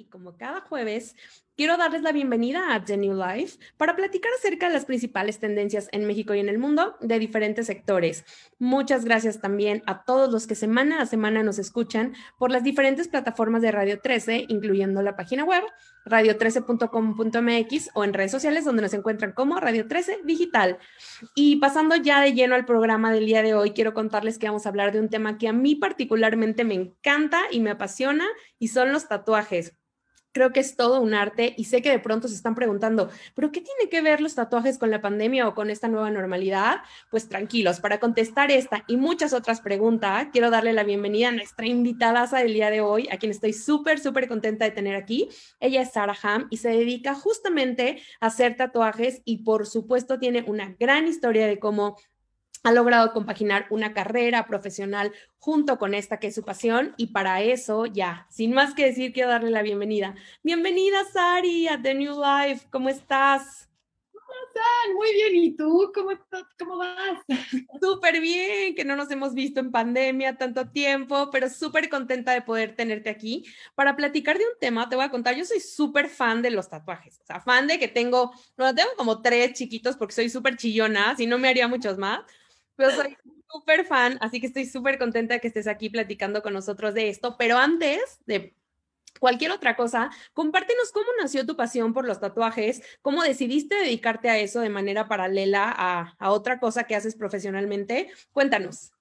y como cada jueves, quiero darles la bienvenida a The New Life para platicar acerca de las principales tendencias en México y en el mundo de diferentes sectores. Muchas gracias también a todos los que semana a semana nos escuchan por las diferentes plataformas de Radio 13, incluyendo la página web radio13.com.mx o en redes sociales donde nos encuentran como Radio 13 Digital. Y pasando ya de lleno al programa del día de hoy, quiero contarles que vamos a hablar de un tema que a mí particularmente me encanta y me apasiona y son los tatuajes creo que es todo un arte y sé que de pronto se están preguntando, ¿pero qué tiene que ver los tatuajes con la pandemia o con esta nueva normalidad? Pues tranquilos, para contestar esta y muchas otras preguntas, quiero darle la bienvenida a nuestra invitada del día de hoy, a quien estoy súper, súper contenta de tener aquí. Ella es Sarah Ham y se dedica justamente a hacer tatuajes y por supuesto tiene una gran historia de cómo ha logrado compaginar una carrera profesional junto con esta que es su pasión y para eso ya, sin más que decir, quiero darle la bienvenida. Bienvenida, Sari, a The New Life. ¿Cómo estás? ¿Cómo están? Muy bien. ¿Y tú? ¿Cómo, cómo vas? Súper bien, que no nos hemos visto en pandemia tanto tiempo, pero súper contenta de poder tenerte aquí para platicar de un tema. Te voy a contar, yo soy súper fan de los tatuajes, o sea, fan de que tengo, no, tengo como tres chiquitos porque soy súper chillona, si no me haría muchos más yo soy súper fan, así que estoy súper contenta que estés aquí platicando con nosotros de esto. Pero antes de cualquier otra cosa, compártenos cómo nació tu pasión por los tatuajes, cómo decidiste dedicarte a eso de manera paralela a, a otra cosa que haces profesionalmente. Cuéntanos.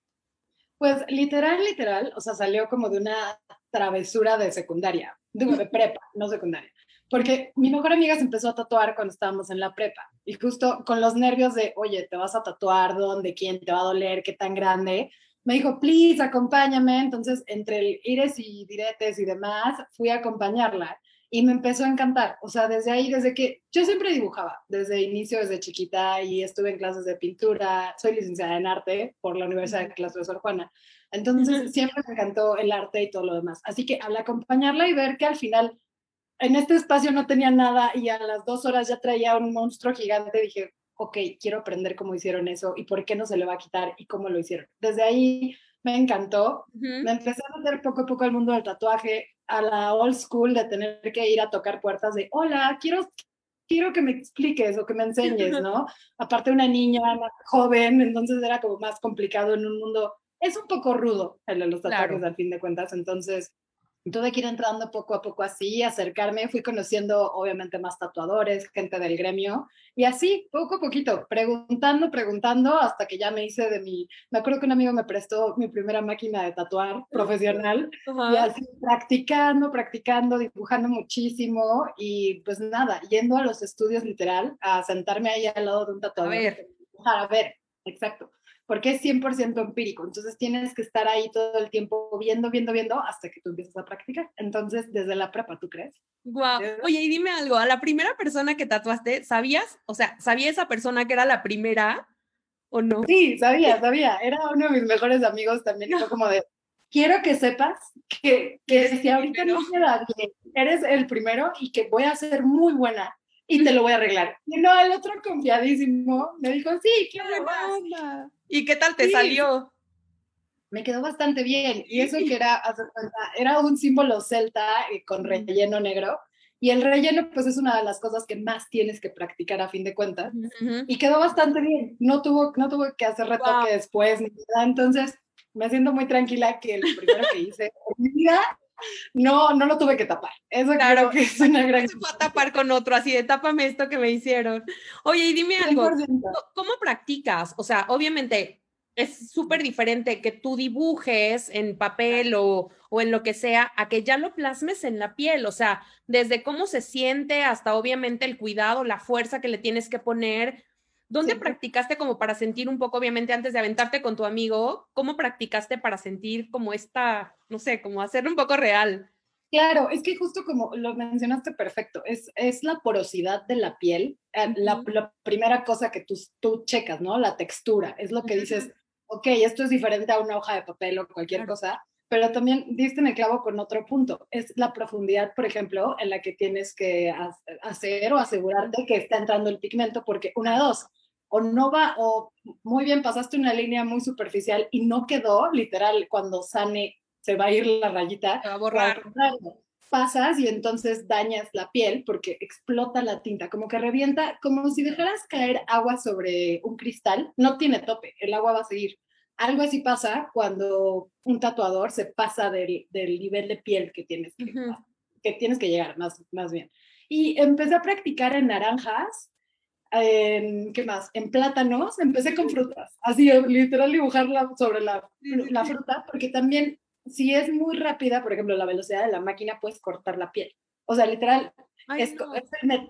Pues literal, literal, o sea, salió como de una travesura de secundaria, digo, de prepa, no secundaria porque mi mejor amiga se empezó a tatuar cuando estábamos en la prepa y justo con los nervios de, oye, te vas a tatuar, ¿dónde? ¿Quién te va a doler? ¿Qué tan grande? Me dijo, please, acompáñame. Entonces, entre el ires y diretes y demás, fui a acompañarla y me empezó a encantar. O sea, desde ahí, desde que yo siempre dibujaba, desde inicio, desde chiquita, y estuve en clases de pintura, soy licenciada en arte por la Universidad de Clase de Sor Juana. Entonces, siempre me encantó el arte y todo lo demás. Así que al acompañarla y ver que al final en este espacio no tenía nada y a las dos horas ya traía un monstruo gigante, dije, ok, quiero aprender cómo hicieron eso y por qué no se le va a quitar y cómo lo hicieron. Desde ahí me encantó. Me empecé a meter poco a poco al mundo del tatuaje, a la old school de tener que ir a tocar puertas de, hola, quiero, quiero que me expliques o que me enseñes, ¿no? Aparte una niña joven, entonces era como más complicado en un mundo, es un poco rudo el de los tatuajes al fin de cuentas, entonces tuve que ir entrando poco a poco así, acercarme, fui conociendo obviamente más tatuadores, gente del gremio, y así, poco a poquito, preguntando, preguntando, hasta que ya me hice de mi, me acuerdo que un amigo me prestó mi primera máquina de tatuar profesional, y así practicando, practicando, dibujando muchísimo, y pues nada, yendo a los estudios literal, a sentarme ahí al lado de un tatuador. A ver. A ver, exacto porque es 100% empírico. Entonces tienes que estar ahí todo el tiempo viendo, viendo, viendo hasta que tú empiezas a practicar. Entonces, desde la prepa, ¿tú crees? Wow. Oye, y dime algo, a la primera persona que tatuaste, ¿sabías? O sea, ¿sabía esa persona que era la primera o no? Sí, sabía, sabía. Era uno de mis mejores amigos también. Fue como de, quiero que sepas que, que si ahorita no queda bien, eres el primero y que voy a ser muy buena y te lo voy a arreglar. Y no, el otro confiadísimo me dijo, sí, qué onda. ¿Y qué tal te salió? Me quedó bastante bien. Y eso que era, era un símbolo celta eh, con relleno negro. Y el relleno, pues es una de las cosas que más tienes que practicar a fin de cuentas. Y quedó bastante bien. No tuvo, no tuvo que hacer retoque después ni nada. Entonces, me siento muy tranquila que el primero que hice mi vida no, no lo tuve que tapar. Eso claro que es una gran. Se fue a tapar con otro, así de tápame esto que me hicieron. Oye, y dime algo, ¿cómo practicas? O sea, obviamente es súper diferente que tú dibujes en papel o, o, en lo que sea, a que ya lo plasmes en la piel. O sea, desde cómo se siente hasta obviamente el cuidado, la fuerza que le tienes que poner. ¿Dónde practicaste como para sentir un poco, obviamente, antes de aventarte con tu amigo, cómo practicaste para sentir como esta, no sé, como hacerlo un poco real? Claro, es que justo como lo mencionaste perfecto, es, es la porosidad de la piel, eh, la, primera cosa que tú, tú checas, ¿no? La textura, es lo que dices, ok, esto es diferente a una hoja de papel o cualquier cosa, pero también diste en el clavo con otro punto, es la profundidad, por ejemplo, en la que tienes que hacer o asegurarte que está entrando el pigmento, porque una de dos, o no va, o muy bien, pasaste una línea muy superficial y no quedó, literal, cuando sane se va a ir la rayita. Se va a borrar. pasas y entonces dañas la piel porque explota la tinta, como que revienta, como si dejaras caer agua sobre un cristal, no tiene tope, el agua va a seguir. Algo así pasa cuando un tatuador se pasa del, nivel de piel que tienes que, que, tienes que llegar, más, más bien. Y empecé a practicar en naranjas, en, ¿qué más? En plátanos, empecé con frutas, así literal dibujarla sobre la, la fruta, porque también si es muy rápida, por ejemplo, la velocidad de la máquina, puedes cortar la piel. O sea, literal, es,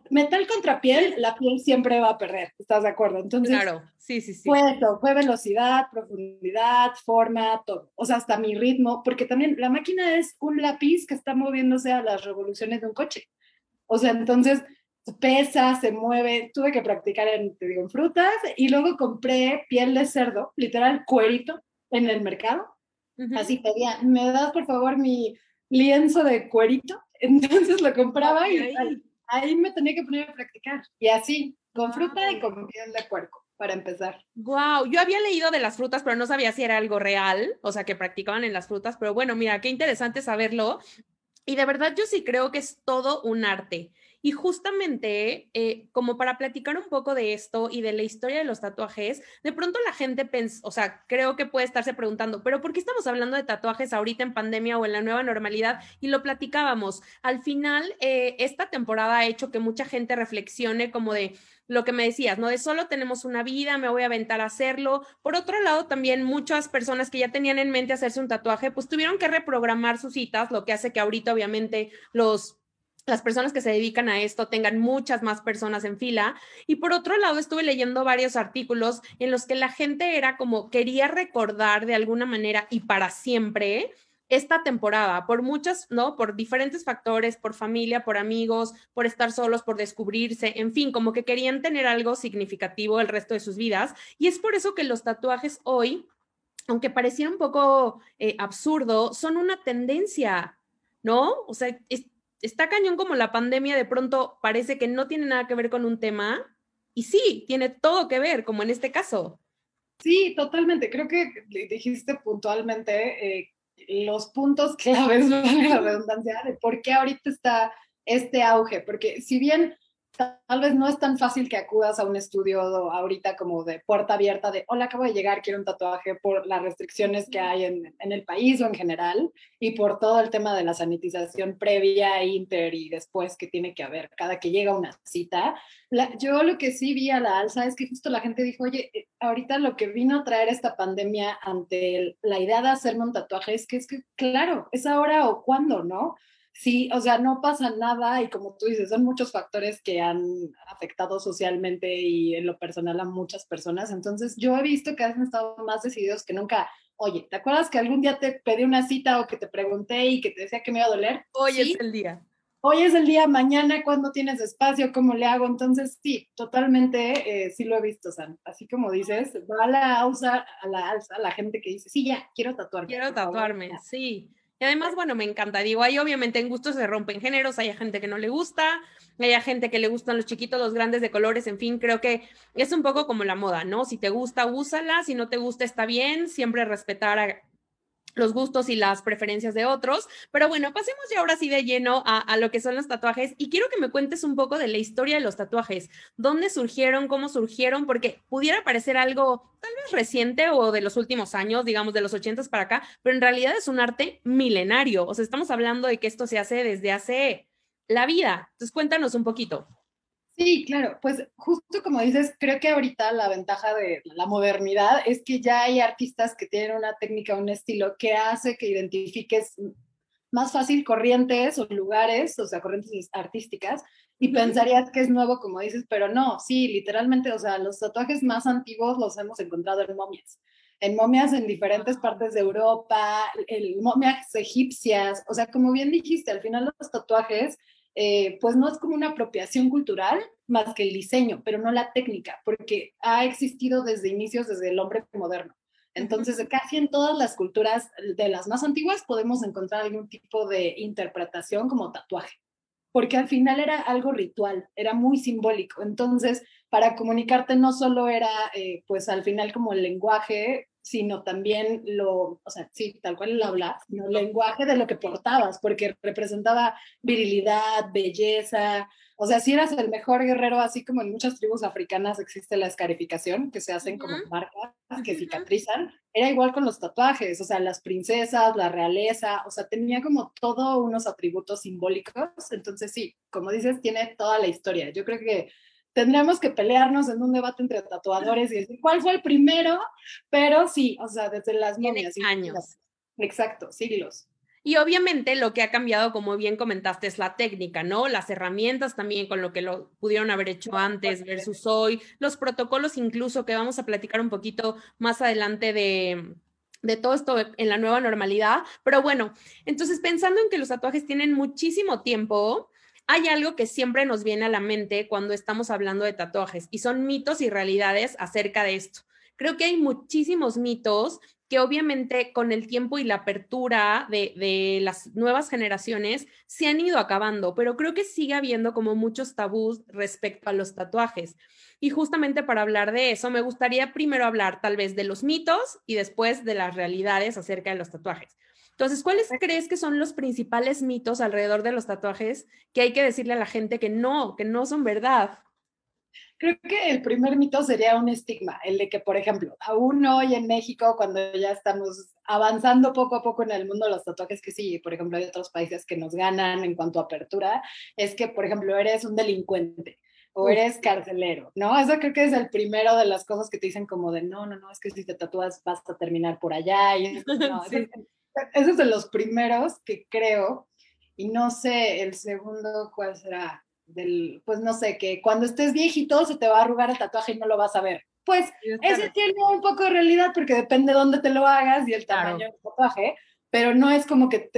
metal contra piel, la piel siempre va a perder, ¿estás de acuerdo? Entonces, claro, sí, sí, sí. Fue fue velocidad, profundidad, forma, todo. O sea, hasta mi ritmo, porque también la máquina es un lápiz que está moviéndose a las revoluciones de un coche. O sea, entonces pesa, se mueve, tuve que practicar en, te digo, en frutas y luego compré piel de cerdo, literal cuerito, en el mercado Así pedía, ¿me das por favor mi lienzo de cuerito? Entonces lo compraba y ahí. me tenía que poner a practicar. Y así, con fruta y con piel de puerco, para empezar. Wow, yo había leído de las frutas, pero no sabía si era algo real, o sea, que practicaban en las frutas, pero bueno, mira, qué interesante saberlo. Y de verdad yo sí creo que es todo un arte. Y justamente, eh, como para platicar un poco de esto y de la historia de los tatuajes, de pronto la gente, pensa, o sea, creo que puede estarse preguntando, pero ¿por qué estamos hablando de tatuajes ahorita en pandemia o en la nueva normalidad? Y lo platicábamos. Al final, eh, esta temporada ha hecho que mucha gente reflexione como de lo que me decías, ¿no? De solo tenemos una vida, me voy a aventar a hacerlo. Por otro lado, también muchas personas que ya tenían en mente hacerse un tatuaje, pues tuvieron que reprogramar sus citas, lo que hace que ahorita obviamente los las personas que se dedican a esto tengan muchas más personas en fila. Y por otro lado, estuve leyendo varios artículos en los que la gente era como quería recordar de alguna manera y para siempre esta temporada, por muchas, ¿no? Por diferentes factores, por familia, por amigos, por estar solos, por descubrirse, en fin, como que querían tener algo significativo el resto de sus vidas. Y es por eso que los tatuajes hoy, aunque pareciera un poco eh, absurdo, son una tendencia, ¿no? O sea, es, está cañón como la pandemia de pronto parece que no tiene nada que ver con un tema y sí, tiene todo que ver, como en este caso. Sí, totalmente. Creo que dijiste puntualmente eh, los puntos claves, la redundancia, de por qué ahorita está este auge, porque si bien tal vez no es tan fácil que acudas a un estudio ahorita como de puerta abierta de, hola, acabo de llegar, quiero un tatuaje por las restricciones que hay en, en el país o en general y por todo el tema de la sanitización previa, inter y después que tiene que haber cada que llega una cita. yo lo que sí vi a la alza es que justo la gente dijo, oye, eh, ahorita lo que vino a traer esta pandemia ante la idea de hacerme un tatuaje es que es que, claro, es ahora o cuándo, ¿no? Sí, o sea, no pasa nada y como tú dices, son muchos factores que han afectado socialmente y en lo personal a muchas personas. Entonces, yo he visto que han estado más decididos que nunca. Oye, ¿te acuerdas que algún día te pedí una cita o que te pregunté y que te decía que me iba a doler? Hoy es el día. Hoy es el día, mañana, cuando tienes espacio? ¿Cómo le hago? Entonces, sí, totalmente, eh, sí lo he visto, San. Así como dices, va a la alza, a la alza, la gente que dice, sí, ya, quiero tatuarme. Quiero tatuarme, sí. Y además, bueno, me encanta. Digo, ahí obviamente en gustos se rompen géneros, hay gente que no le gusta, hay gente que le gustan los chiquitos, los grandes de colores, en fin, creo que es un poco como la moda, ¿no? Si te gusta, úsala, si no te gusta, está bien, siempre respetar a, los gustos y las preferencias de otros. Pero bueno, pasemos ya ahora sí de lleno a, lo que son los tatuajes y quiero que me cuentes un poco de la historia de los tatuajes. ¿Dónde surgieron? ¿Cómo surgieron? Porque pudiera parecer algo tal vez reciente o de los últimos años, digamos de los ochentas para acá, pero en realidad es un arte milenario. O sea, estamos hablando de que esto se hace desde hace la vida. Entonces, cuéntanos un poquito. Sí, claro, pues justo como dices, creo que ahorita la ventaja de la modernidad es que ya hay artistas que tienen una técnica, un estilo que hace que identifiques más fácil corrientes o lugares, o sea, corrientes artísticas, y pensarías que es nuevo, como dices, pero no, sí, literalmente, o sea, los tatuajes más antiguos los hemos encontrado en momias, en momias en diferentes partes de Europa, en momias egipcias, o sea, como bien dijiste, al final los tatuajes eh, pues no es como una apropiación cultural más que el diseño, pero no la técnica, porque ha existido desde inicios, desde el hombre moderno. Entonces, casi en todas las culturas de las más antiguas podemos encontrar algún tipo de interpretación como tatuaje, porque al final era algo ritual, era muy simbólico. Entonces, para comunicarte no solo era, eh, pues al final como el lenguaje, sino también lo, o sea, sí, tal cual el habla, sino el lenguaje de lo que portabas, porque representaba virilidad, belleza, o sea, si eras el mejor guerrero, así como en muchas tribus africanas existe la escarificación, que se hacen como marcas que cicatrizan, era igual con los tatuajes, o sea, las princesas, la realeza, o sea, tenía como todos unos atributos simbólicos, entonces sí, como dices, tiene toda la historia. Yo creo que tendríamos que pelearnos en un debate entre tatuadores y decir cuál fue el primero, pero sí, o sea, desde las momias. años. Exacto, siglos. Y obviamente lo que ha cambiado, como bien comentaste, es la técnica, ¿no? Las herramientas también con lo que lo pudieron haber hecho antes versus hoy, los protocolos incluso que vamos a platicar un poquito más adelante de, de todo esto en la nueva normalidad. Pero bueno, entonces pensando en que los tatuajes tienen muchísimo tiempo, hay algo que siempre nos viene a la mente cuando estamos hablando de tatuajes y son mitos y realidades acerca de esto. Creo que hay muchísimos mitos que obviamente con el tiempo y la apertura de, las nuevas generaciones se han ido acabando, pero creo que sigue habiendo como muchos tabús respecto a los tatuajes. Y justamente para hablar de eso, me gustaría primero hablar tal vez de los mitos y después de las realidades acerca de los tatuajes. Entonces, ¿cuáles crees que son los principales mitos alrededor de los tatuajes que hay que decirle a la gente que no, que no son verdad? Creo que el primer mito sería un estigma, el de que, por ejemplo, aún hoy en México, cuando ya estamos avanzando poco a poco en el mundo de los tatuajes, que sí, por ejemplo, hay otros países que nos ganan en cuanto a apertura, es que, por ejemplo, eres un delincuente o eres carcelero, ¿no? Eso creo que es el primero de las cosas que te dicen como de, no, no, no, es que si te tatúas vas a terminar por allá. Y no, ese es de los primeros que creo, y no sé el segundo cuál será, del, pues no sé, que cuando estés viejito se te va a arrugar el tatuaje y no lo vas a ver. Pues ese tiene un poco de realidad porque depende de dónde te lo hagas y el tamaño del tatuaje, pero no es como que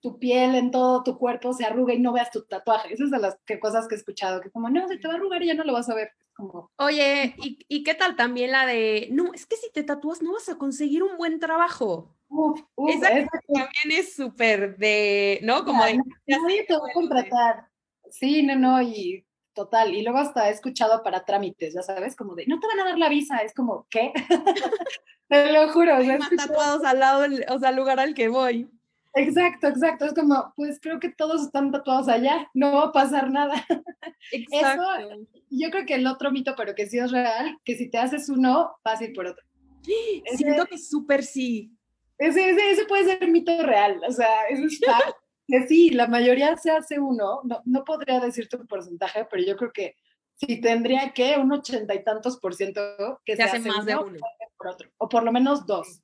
tu piel en todo tu cuerpo se arruga y no veas tu tatuaje. Esas son las que, cosas que he escuchado, que como, no, se te va a arrugar y ya no lo vas a ver. Como... Oye, ¿y, ¿y qué tal también la de, no, es que si te tatúas no vas a conseguir un buen trabajo? Uf, Esa también es súper de, ¿no? Como de... Nadie te va a contratar. Sí, no, no, y total. Y luego hasta he escuchado para trámites, ya sabes, como de, no te van a dar la visa, es como, ¿qué? te lo juro. Hay más tatuados al lado, o sea, al lugar al que voy. Exacto, exacto. Es como, pues creo que todos están tatuados allá, no va a pasar nada. Exacto. Eso, yo creo que el otro mito, pero que sí es real, que si te haces uno, vas a ir por otro. Siento que súper sí. Ese, ese, ese, puede ser mito real, o sea, eso está, que sí, la mayoría se hace uno, no, no podría decirte un porcentaje, pero yo creo que sí tendría que un ochenta y tantos por ciento que se, hace, más de uno por otro, o por lo menos dos.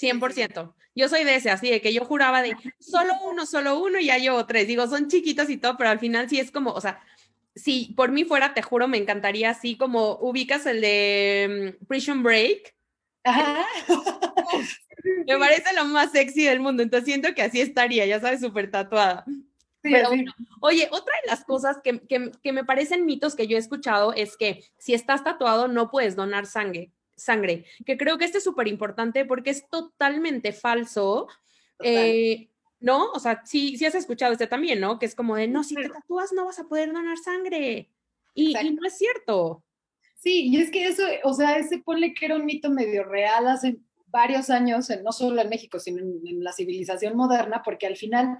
100%. Yo soy de ese, así de que yo juraba de solo uno, solo uno y ya llevo tres. Digo, son chiquitos y todo, pero al final sí es como, o sea, si por mí fuera, te juro, me encantaría así como ubicas el de mm, Prison Break. Ajá. Me parece lo más sexy del mundo, entonces siento que así estaría, ya sabes, súper tatuada. Pero oye, otra de las cosas que, que, me parecen mitos que yo he escuchado es que si estás tatuado no puedes donar sangre, sangre, que creo que este es súper importante porque es totalmente falso. Eh, ¿No? O sea, sí, sí has escuchado este también, ¿no? Que es como de, no, si te tatúas no vas a poder donar sangre. Y, y no es cierto. Sí, y es que eso, o sea, ese ponle que era un mito medio real hace varios años, no solo en México, sino en, la civilización moderna, porque al final,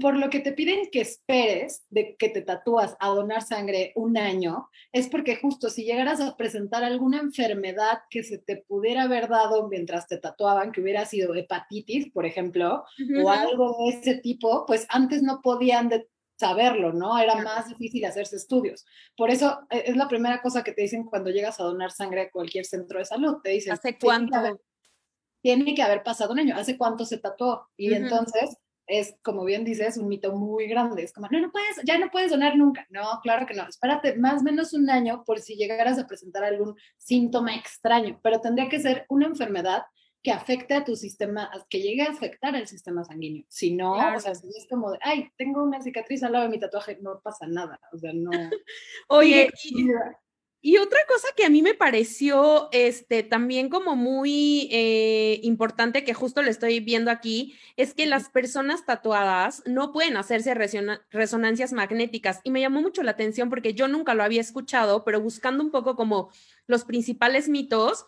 por lo que te piden que esperes de que te tatúas a donar sangre un año, es porque justo si llegaras a presentar alguna enfermedad que se te pudiera haber dado mientras te tatuaban, que hubiera sido hepatitis, por ejemplo, o algo de ese tipo, pues antes no podían saberlo, ¿no? Era más difícil hacerse estudios. Por eso e, es la primera cosa que te dicen cuando llegas a donar sangre a cualquier centro de salud. Te dicen, ¿hace cuánto? tiene que haber pasado un año, ¿hace cuánto se tatuó? Y entonces es, como bien dices, un mito muy grande. Es como, no, no puedes, ya no puedes donar nunca. No, claro que no. Espérate más o menos un año por si llegaras a presentar algún síntoma extraño, pero tendría que ser una enfermedad que afecte a tu sistema, que llegue a afectar al sistema sanguíneo. Si no, o sea, si es como de, ay, tengo una cicatriz al lado de mi tatuaje, no pasa nada. O sea, no. Oye, y otra cosa que a mí me pareció este, también como muy eh, importante, que justo le estoy viendo aquí, es que las personas tatuadas no pueden hacerse resonancias magnéticas. Y me llamó mucho la atención porque yo nunca lo había escuchado, pero buscando un poco como los principales mitos,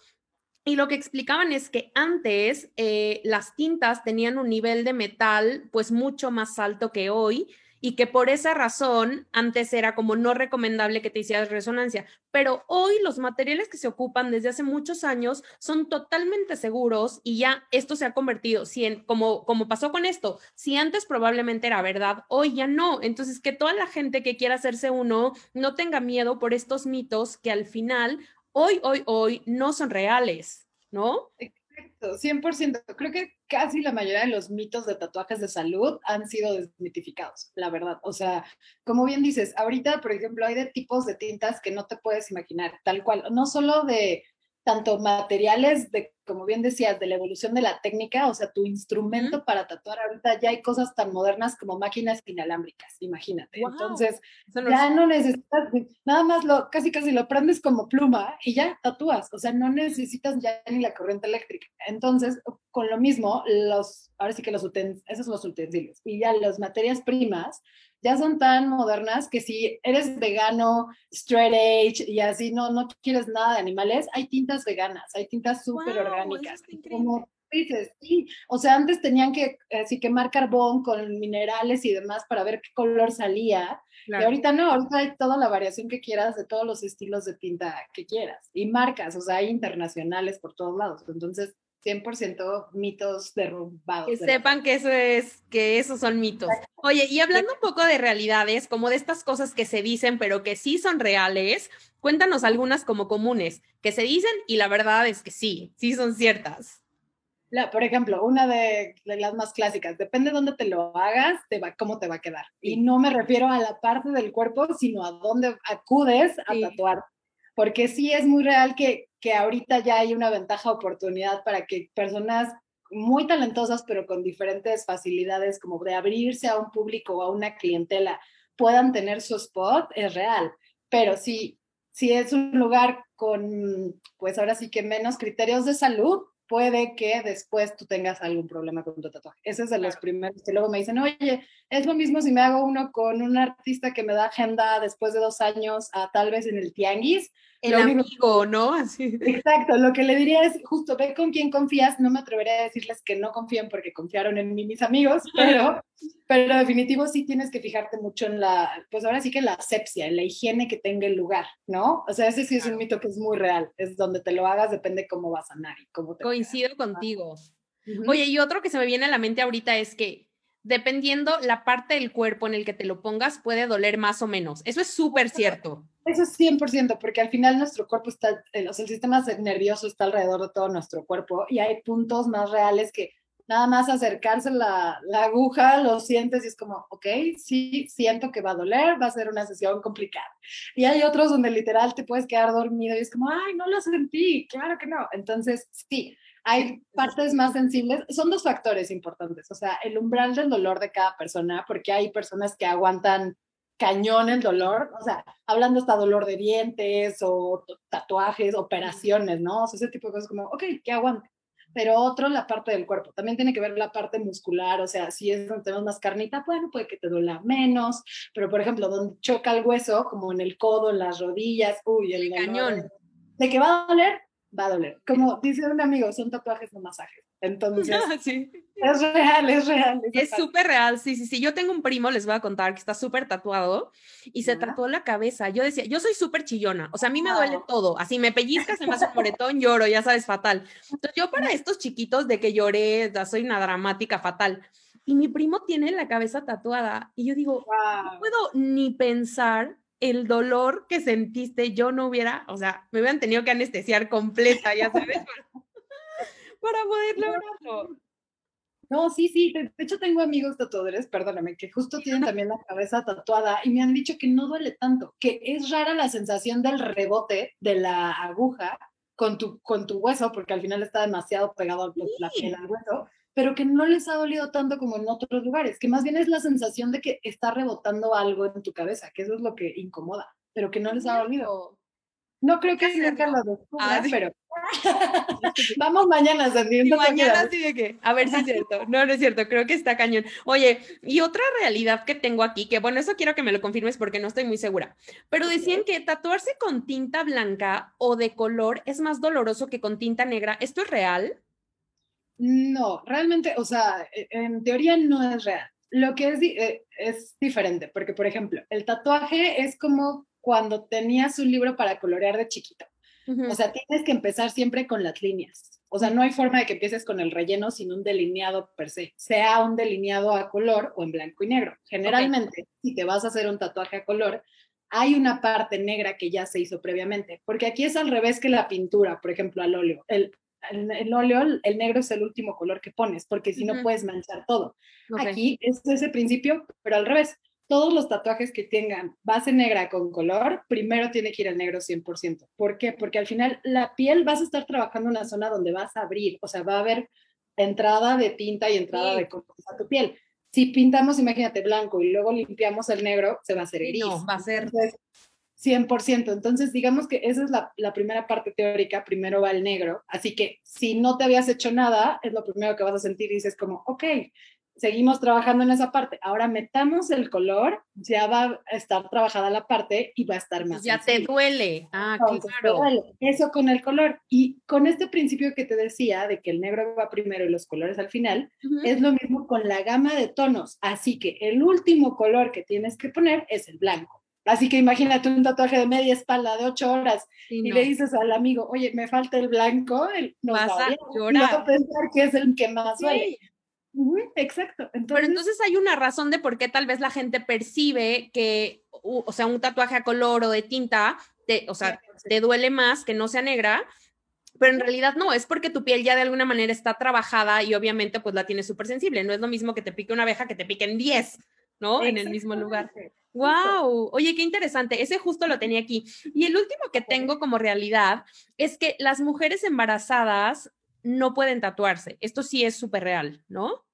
Y lo que explicaban es que antes eh, las tintas tenían un nivel de metal pues mucho más alto que hoy y que por esa razón antes era como no recomendable que te hicieras resonancia, pero hoy los materiales que se ocupan desde hace muchos años son totalmente seguros y ya esto se ha convertido, si en, como, como pasó con esto, si antes probablemente era verdad, hoy ya no. Entonces, que toda la gente que quiera hacerse uno no tenga miedo por estos mitos que al final, hoy, hoy, hoy, no son reales, ¿no? Exacto, 100%. Creo que casi la mayoría de los mitos de tatuajes de salud han sido desmitificados, la verdad. O sea, como bien dices, ahorita, por ejemplo, hay de tipos de tintas que no te puedes imaginar, tal cual, no solo de tanto materiales de, como bien decías, de la evolución de la técnica, o sea, tu instrumento para tatuar ahorita ya hay cosas tan modernas como máquinas inalámbricas, imagínate. Entonces, ya no necesitas, nada más lo, casi casi lo prendes como pluma y ya tatúas, o sea, no necesitas ya ni la corriente eléctrica. Entonces, con lo mismo, los, ahora sí que los utensilios, esos son los utensilios, y ya las materias primas, ya son tan modernas que si eres vegano, straight edge y así no, no quieres nada de animales, hay tintas veganas, hay tintas súper orgánicas. Como dices, sí, o sea, antes tenían que así quemar carbón con minerales y demás para ver qué color salía. Y ahorita no, ahorita hay toda la variación que quieras de todos los estilos de tinta que quieras y marcas, o sea, hay internacionales por todos lados. Entonces, 100% mitos derrumbados. Que sepan que eso es, que esos son mitos. Oye, y hablando un poco de realidades, como de estas cosas que se dicen, pero que sí son reales, cuéntanos algunas como comunes, que se dicen y la verdad es que sí, sí son ciertas. La, por ejemplo, una de, las más clásicas, depende de dónde te lo hagas, te va, cómo te va a quedar. Y no me refiero a la parte del cuerpo, sino a dónde acudes a tatuar. Porque sí es muy real que que ahorita ya hay una ventaja oportunidad para que personas muy talentosas, pero con diferentes facilidades, como de abrirse a un público o a una clientela, puedan tener su spot, es real. Pero si, si es un lugar con, pues ahora sí que menos criterios de salud, puede que después tú tengas algún problema con tu tatuaje. Ese es de los primeros que luego me dicen, oye, es lo mismo si me hago uno con un artista que me da agenda después de dos años a tal vez en el tianguis, el amigo, ¿no? Así. Exacto, lo que le diría es justo ve con quién confías, no me atrevería a decirles que no confíen porque confiaron en mí mis amigos, pero, pero definitivo sí tienes que fijarte mucho en la, pues ahora sí que la asepsia, en la higiene que tenga el lugar, ¿no? O sea, ese sí es un mito que es muy real, es donde te lo hagas, depende cómo vas a sanar y cómo te Coincido contigo. Oye, y otro que se me viene a la mente ahorita es que dependiendo la parte del cuerpo en el que te lo pongas, puede doler más o menos. Eso es súper cierto. Eso es 100%, porque al final nuestro cuerpo está, o sea, el sistema nervioso está alrededor de todo nuestro cuerpo y hay puntos más reales que nada más acercarse la, la aguja, lo sientes y es como, ok, sí, siento que va a doler, va a ser una sesión complicada. Y hay otros donde literal te puedes quedar dormido y es como, ay, no lo sentí, claro que no. Entonces, sí, hay partes más sensibles. Son dos factores importantes, o sea, el umbral del dolor de cada persona, porque hay personas que aguantan cañón el dolor, o sea, hablando hasta dolor de dientes o tatuajes, operaciones, ¿no? O sea, ese tipo de cosas como, ok, que aguante. Pero otro, la parte del cuerpo. También tiene que ver la parte muscular, o sea, si es donde tenemos más carnita, bueno, puede que te duela menos, pero por ejemplo, donde choca el hueso, como en el codo, en las rodillas, uy, el, cañón. De que va a doler, va a doler. Como dice un amigo, son tatuajes no masajes. Entonces, es real, es real. Es súper real, sí, sí, sí. Yo tengo un primo, les voy a contar, que está súper tatuado y se tatuó la cabeza. Yo decía, yo soy súper chillona, o sea, a mí me duele todo. Así me pellizcas, se me hace un moretón, lloro, ya sabes, fatal. Entonces, yo para estos chiquitos de que lloré, ya soy una dramática fatal. Y mi primo tiene la cabeza tatuada y yo digo, no puedo ni pensar el dolor que sentiste, yo no hubiera, o sea, me hubieran tenido que anestesiar completa, ya sabes, para, poder lograrlo. No, sí, sí, de, hecho tengo amigos tatuadores, perdóname, que justo tienen también la cabeza tatuada y me han dicho que no duele tanto, que es rara la sensación del rebote de la aguja con tu, con tu hueso, porque al final está demasiado pegado a la piel al hueso, pero que no les ha dolido tanto como en otros lugares, que más bien es la sensación de que está rebotando algo en tu cabeza, que eso es lo que incomoda, pero que no les ha dolido. No creo que nunca lo descubran, pero Vamos mañana, Sandy. mañana sí de que, a ver si es cierto. No, no es cierto, creo que está cañón. Oye, y otra realidad que tengo aquí, que bueno, eso quiero que me lo confirmes porque no estoy muy segura, pero decían que tatuarse con tinta blanca o de color es más doloroso que con tinta negra. ¿Esto es real? No, realmente, o sea, e, en teoría no es real. Lo que es, eh, es diferente, porque por ejemplo, el tatuaje es como cuando tenías un libro para colorear de chiquito. O sea, tienes que empezar siempre con las líneas. O sea, no hay forma de que empieces con el relleno sin un delineado per se, sea un delineado a color o en blanco y negro. Generalmente, si te vas a hacer un tatuaje a color, hay una parte negra que ya se hizo previamente, porque aquí es al revés que la pintura, por ejemplo, al óleo. El, el, óleo, el negro es el último color que pones, porque si no puedes manchar todo. Aquí es ese principio, pero al revés. Todos los tatuajes que tengan base negra con color, primero tiene que ir al negro 100%. ¿Por qué? Porque al final la piel vas a estar trabajando en una zona donde vas a abrir, o sea, va a haber entrada de tinta y entrada de color a tu piel. Si pintamos, imagínate, blanco y luego limpiamos el negro, se va a hacer gris. No, va a ser... 100%. Entonces, digamos que esa es la, primera parte teórica, primero va el negro, así que si no te habías hecho nada, es lo primero que vas a sentir y dices como, ok, seguimos trabajando en esa parte, ahora metamos el color, ya va a estar trabajada la parte y va a estar más. Ya te duele. Ah, claro. Eso con el color. Y con este principio que te decía de que el negro va primero y los colores al final, es lo mismo con la gama de tonos. Así que el último color que tienes que poner es el blanco. Así que imagínate un tatuaje de media espalda de ocho horas y le dices al amigo, oye, me falta el blanco, él no vas a llorar. a pensar que es el que más duele. Exacto. Entonces, Pero entonces hay una razón de por qué tal vez la gente percibe que, o sea, un tatuaje a color o de tinta, te, o sea, te duele más que no sea negra, pero en realidad no, es porque tu piel ya de alguna manera está trabajada y obviamente pues la tienes súper sensible. No es lo mismo que te pique una abeja que te piquen 10, ¿no? En el mismo lugar. Wow, oye, qué interesante. Ese justo lo tenía aquí. Y el último que tengo como realidad es que las mujeres embarazadas no pueden tatuarse. Esto sí es súper real, ¿no?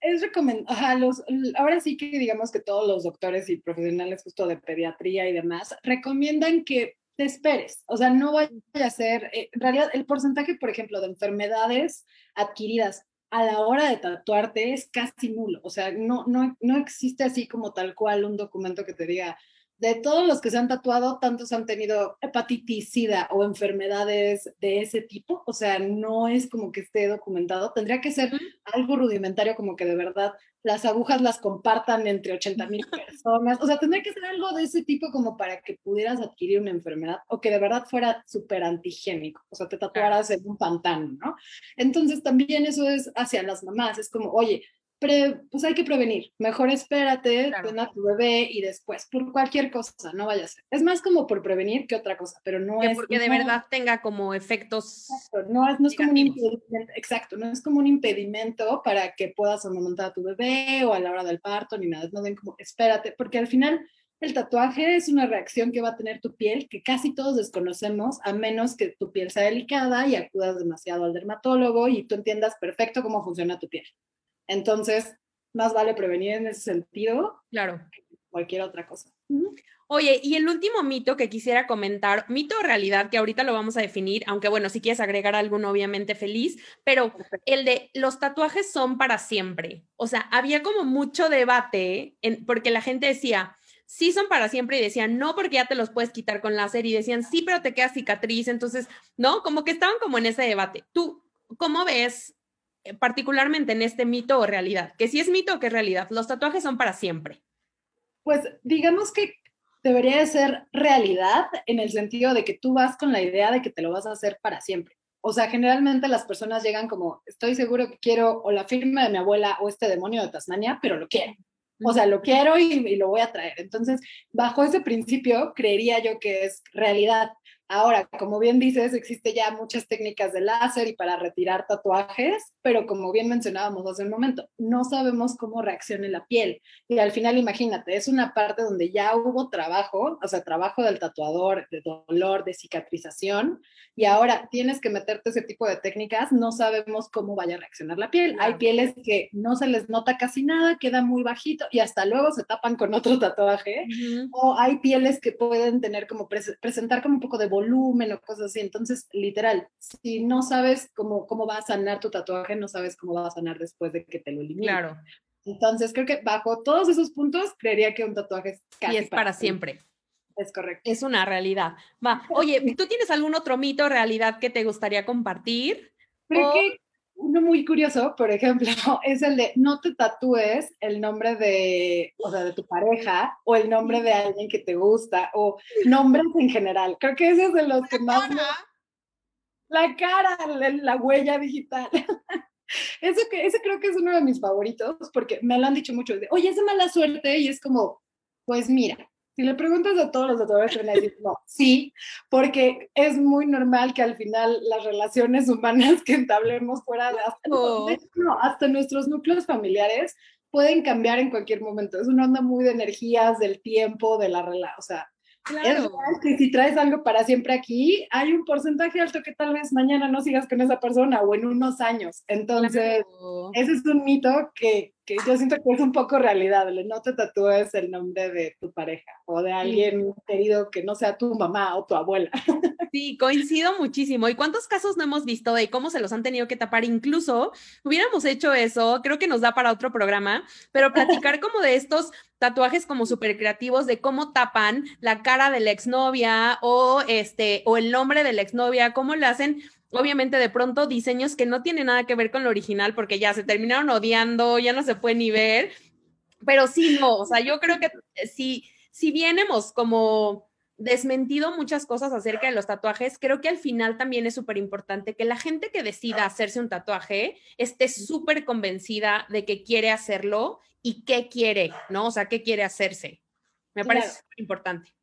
Es recomendable, ahora sí que digamos que todos los doctores y profesionales justo de pediatría y demás recomiendan que te esperes, o sea, no vaya a ser, eh, en realidad el porcentaje, por ejemplo, de enfermedades adquiridas a la hora de tatuarte es casi nulo. O sea, no, no, no existe así como tal cual un documento que te diga, de todos los que se han tatuado, tantos han tenido hepatitis, sida o enfermedades de ese tipo. O sea, no es como que esté documentado. Tendría que ser algo rudimentario, como que de verdad las agujas las compartan entre 80 mil personas. O sea, tendría que ser algo de ese tipo como para que pudieras adquirir una enfermedad o que de verdad fuera súper antigénico. O sea, te tatuaras en un pantano, ¿no? Entonces, también eso es hacia las mamás. Es como, oye, pues hay que prevenir. Mejor espérate, ten a tu bebé y después, por cualquier cosa, no vaya a ser. Es más como por prevenir que otra cosa, pero no es. Porque de verdad tenga como efectos. Exacto, no es, no es como un impedimento, exacto, no es como un impedimento para que puedas amamantar a tu bebé o a la hora del parto ni nada. No ven como, espérate, porque al final el tatuaje es una reacción que va a tener tu piel que casi todos desconocemos, a menos que tu piel sea delicada y acudas demasiado al dermatólogo y tú entiendas perfecto cómo funciona tu piel. Entonces, más vale prevenir en ese sentido. Claro. Que cualquier otra cosa. Oye, y el último mito que quisiera comentar, mito o realidad, que ahorita lo vamos a definir, aunque bueno, si quieres agregar alguno, obviamente feliz, pero el de los tatuajes son para siempre. O sea, había como mucho debate en, porque la gente decía, sí son para siempre y decían, no, porque ya te los puedes quitar con láser y decían, sí, pero te queda cicatriz. Entonces, ¿no? Como que estaban como en ese debate. ¿Tú cómo ves particularmente en este mito o realidad, que si es mito o que es realidad, los tatuajes son para siempre. Pues digamos que debería de ser realidad en el sentido de que tú vas con la idea de que te lo vas a hacer para siempre. O sea, generalmente las personas llegan como, estoy seguro que quiero o la firma de mi abuela o este demonio de Tasmania, pero lo quiero. O sea, lo quiero y, y, lo voy a traer. Entonces, bajo ese principio, creería yo que es realidad. Ahora, como bien dices, existe ya muchas técnicas de láser y para retirar tatuajes, pero como bien mencionábamos hace un momento, no sabemos cómo reaccione la piel. Y al final, imagínate, es una parte donde ya hubo trabajo, o sea, trabajo del tatuador, de dolor, de cicatrización, y ahora tienes que meterte ese tipo de técnicas, no sabemos cómo vaya a reaccionar la piel. Hay pieles que no se les nota casi nada, queda muy bajito y hasta luego se tapan con otro tatuaje, o hay pieles que pueden tener como presentar como un poco de volumen o cosas así. Entonces, literal, si no sabes cómo, cómo va a sanar tu tatuaje, no sabes cómo va a sanar después de que te lo elimines. Claro. Entonces, creo que bajo todos esos puntos, creería que un tatuaje es casi y es para, siempre. Es correcto. Es una realidad. Va, oye, ¿tú tienes algún otro mito o realidad que te gustaría compartir? Creo que uno muy curioso, por ejemplo, es el de no te tatúes el nombre de, o sea, de tu pareja o el nombre de alguien que te gusta o nombres en general. Creo que ese es de los que más... La cara, la, la huella digital. Eso que, ese creo que es uno de mis favoritos porque me lo han dicho mucho. De, Oye, es de mala suerte y es como, pues mira, si le preguntas a todos los tatuadores, van a decir, no, sí, porque es muy normal que al final las relaciones humanas que entablemos fuera de hasta, no, hasta nuestros núcleos familiares pueden cambiar en cualquier momento. Es una onda muy de energías, del tiempo, de la relación, o sea, Claro. Es que si traes algo para siempre aquí, hay un porcentaje alto que tal vez mañana no sigas con esa persona o en unos años. Entonces, ese es un mito que, que, yo siento que es un poco realidad. No te tatúes el nombre de tu pareja o de alguien querido que no sea tu mamá o tu abuela. Sí, coincido muchísimo. ¿Y cuántos casos no hemos visto de cómo se los han tenido que tapar? Incluso hubiéramos hecho eso, creo que nos da para otro programa, pero platicar como de estos tatuajes como súper creativos de cómo tapan la cara de la exnovia o este o el nombre de la exnovia, cómo le hacen obviamente de pronto diseños que no tienen nada que ver con lo original porque ya se terminaron odiando, ya no se puede ni ver. Pero sí no, o sea, yo creo que si si bien hemos como desmentido muchas cosas acerca de los tatuajes, creo que al final también es súper importante que la gente que decida hacerse un tatuaje esté súper convencida de que quiere hacerlo y qué quiere, ¿no? O sea, qué quiere hacerse. Me parece súper importante.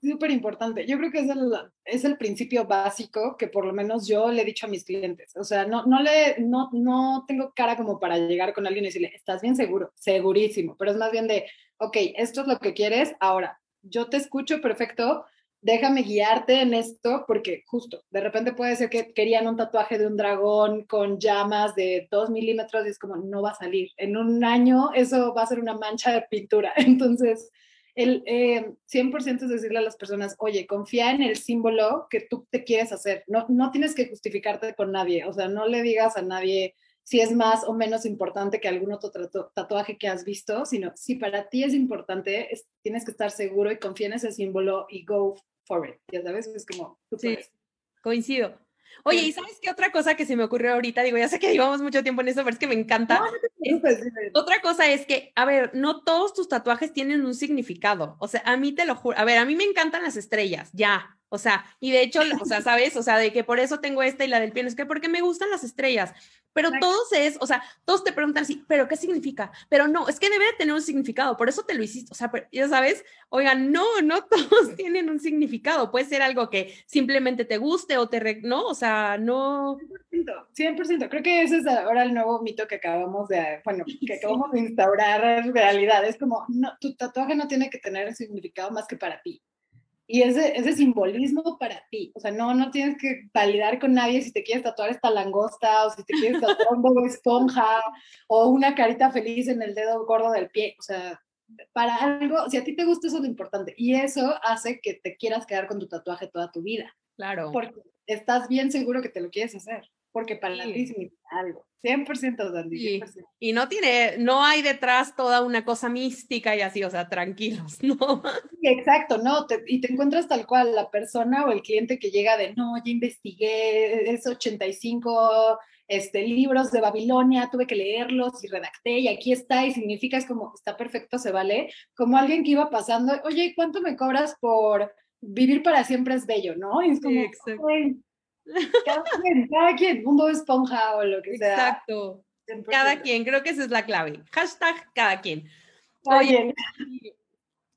Súper importante. Yo creo que es el, es el principio básico que por lo menos yo le he dicho a mis clientes. O sea, no, no, le, no, no tengo cara como para llegar con alguien y decirle, estás bien seguro, segurísimo, pero es más bien de, ok, esto es lo que quieres, ahora yo te escucho perfecto, déjame guiarte en esto, porque justo, de repente puede ser que querían un tatuaje de un dragón con llamas de dos milímetros y es como, no va a salir. En un año eso va a ser una mancha de pintura. Entonces, el 100% eh, es decirle a las personas, oye, confía en el símbolo que tú te quieres hacer. No, no tienes que justificarte con nadie. O sea, no le digas a nadie, si es más o menos importante que algún otro tatuaje que has visto, sino si para ti es importante, tienes que estar seguro y confía en ese símbolo y go for it. Ya sabes, es como... sí, coincido. Oye, ¿y sabes qué otra cosa que se me ocurrió ahorita? Digo, ya sé que llevamos mucho tiempo en eso, pero es que me encanta. otra cosa es que, a ver, no todos tus tatuajes tienen un significado. O sea, a mí te lo juro. A ver, a mí me encantan las estrellas, ya. O sea, y de hecho, o sea, ¿sabes? O sea, de que por eso tengo esta y la del pie, es que porque me gustan las estrellas. Pero todos es, o sea, todos te preguntan así, ¿pero qué significa? Pero no, es que debe tener un significado, por eso te lo hiciste. O sea, ya sabes, oigan, no, no todos tienen un significado. Puede ser algo que simplemente te guste o te, ¿no? O sea, no. 100%, 100%. Creo que ese es ahora el nuevo mito que acabamos de, bueno, que acabamos de instaurar en realidad. Es como, no, tu tatuaje no tiene que tener un significado más que para ti y ese, ese simbolismo para ti. O sea, no, no tienes que validar con nadie si te quieres tatuar esta langosta o si te quieres tatuar un bobo esponja o una carita feliz en el dedo gordo del pie. O sea, para algo, si a ti te gusta eso es lo importante. Y eso hace que te quieras quedar con tu tatuaje toda tu vida. Claro. Porque estás bien seguro que te lo quieres hacer porque para ti significa algo. 100% Dandy, Y no tiene, no hay detrás toda una cosa mística y así, o sea, tranquilos, ¿no? exacto, no, y te encuentras tal cual la persona o el cliente que llega de, no, ya investigué, es 85 este, libros de Babilonia, tuve que leerlos y redacté y aquí está y significa, es como, está perfecto, se vale, como alguien que iba pasando, oye, ¿cuánto me cobras por vivir para siempre es bello, ¿no? Y es como, cada quien, cada quien, mundo esponja o lo que sea. Exacto. Cada quien, creo que esa es la clave. Hashtag cada quien. Oye,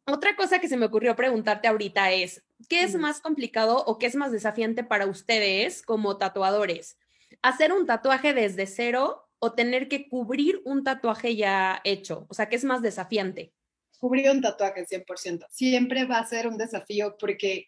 otra cosa que se me ocurrió preguntarte ahorita es, ¿qué es más complicado o qué es más desafiante para ustedes como tatuadores? ¿Hacer un tatuaje desde cero o tener que cubrir un tatuaje ya hecho? O sea, ¿qué es más desafiante? Cubrir un tatuaje 100%. Siempre va a ser un desafío porque